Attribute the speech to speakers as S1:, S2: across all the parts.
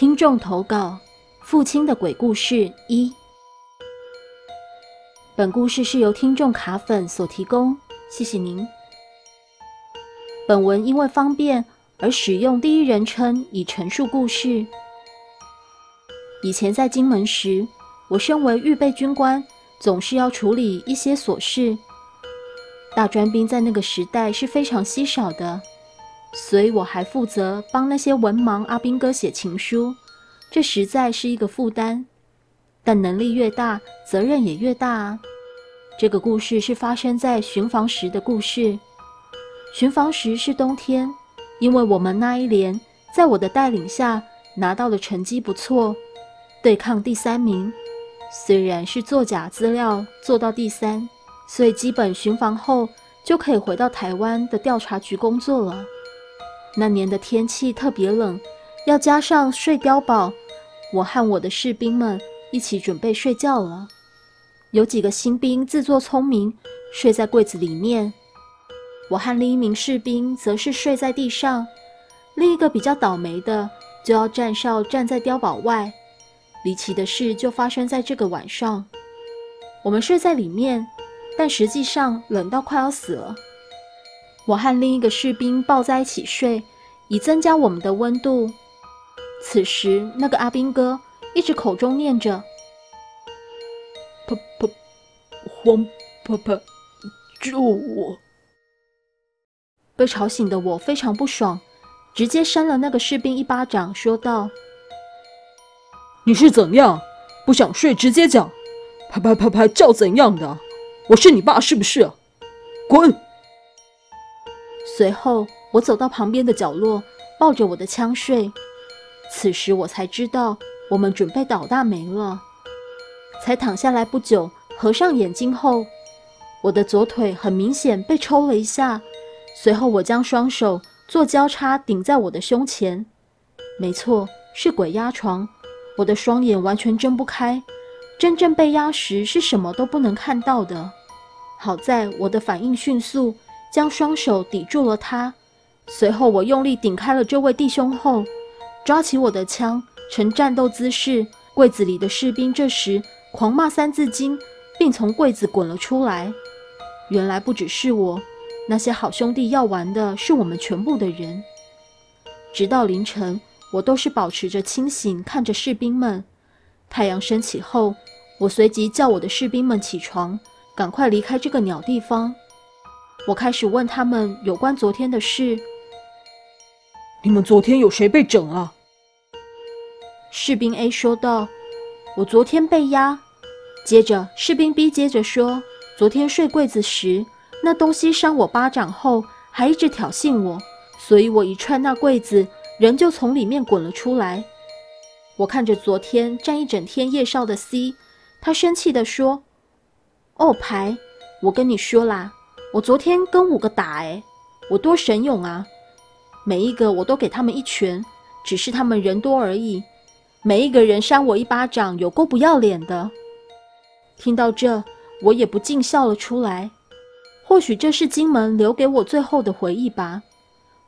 S1: 听众投稿：父亲的鬼故事一。本故事是由听众卡粉所提供，谢谢您。本文因为方便而使用第一人称以陈述故事。以前在金门时，我身为预备军官，总是要处理一些琐事。大专兵在那个时代是非常稀少的。所以我还负责帮那些文盲阿兵哥写情书，这实在是一个负担。但能力越大，责任也越大啊。这个故事是发生在巡防时的故事。巡防时是冬天，因为我们那一连在我的带领下拿到的成绩不错，对抗第三名。虽然是作假资料做到第三，所以基本巡防后就可以回到台湾的调查局工作了。那年的天气特别冷，要加上睡碉堡，我和我的士兵们一起准备睡觉了。有几个新兵自作聪明，睡在柜子里面；我和另一名士兵则是睡在地上。另一个比较倒霉的，就要站哨站在碉堡外。离奇的事就发生在这个晚上。我们睡在里面，但实际上冷到快要死了。我和另一个士兵抱在一起睡，以增加我们的温度。此时，那个阿兵哥一直口中念着“婆婆黄婆婆救我”，被吵醒的我非常不爽，直接扇了那个士兵一巴掌，说道：“
S2: 你是怎样？不想睡直接讲，啪啪啪啪叫怎样的？我是你爸是不是？滚！”
S1: 随后，我走到旁边的角落，抱着我的枪睡。此时我才知道，我们准备倒大霉了。才躺下来不久，合上眼睛后，我的左腿很明显被抽了一下。随后，我将双手做交叉顶在我的胸前。没错，是鬼压床。我的双眼完全睁不开，真正被压时是什么都不能看到的。好在我的反应迅速。将双手抵住了他，随后我用力顶开了这位弟兄后，抓起我的枪，呈战斗姿势。柜子里的士兵这时狂骂《三字经》，并从柜子滚了出来。原来不只是我，那些好兄弟要玩的是我们全部的人。直到凌晨，我都是保持着清醒，看着士兵们。太阳升起后，我随即叫我的士兵们起床，赶快离开这个鸟地方。我开始问他们有关昨天的事。
S2: 你们昨天有谁被整啊？
S1: 士兵 A 说道：“我昨天被压。”接着，士兵 B 接着说：“昨天睡柜子时，那东西扇我巴掌后，还一直挑衅我，所以我一踹那柜子，人就从里面滚了出来。”我看着昨天站一整天夜哨的 C，他生气地说：“哦，牌，我跟你说啦。”我昨天跟五个打，哎，我多神勇啊！每一个我都给他们一拳，只是他们人多而已。每一个人扇我一巴掌，有够不要脸的。听到这，我也不禁笑了出来。或许这是金门留给我最后的回忆吧。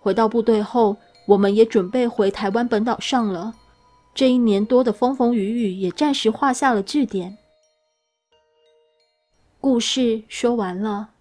S1: 回到部队后，我们也准备回台湾本岛上了。这一年多的风风雨雨也暂时画下了句点。故事说完了。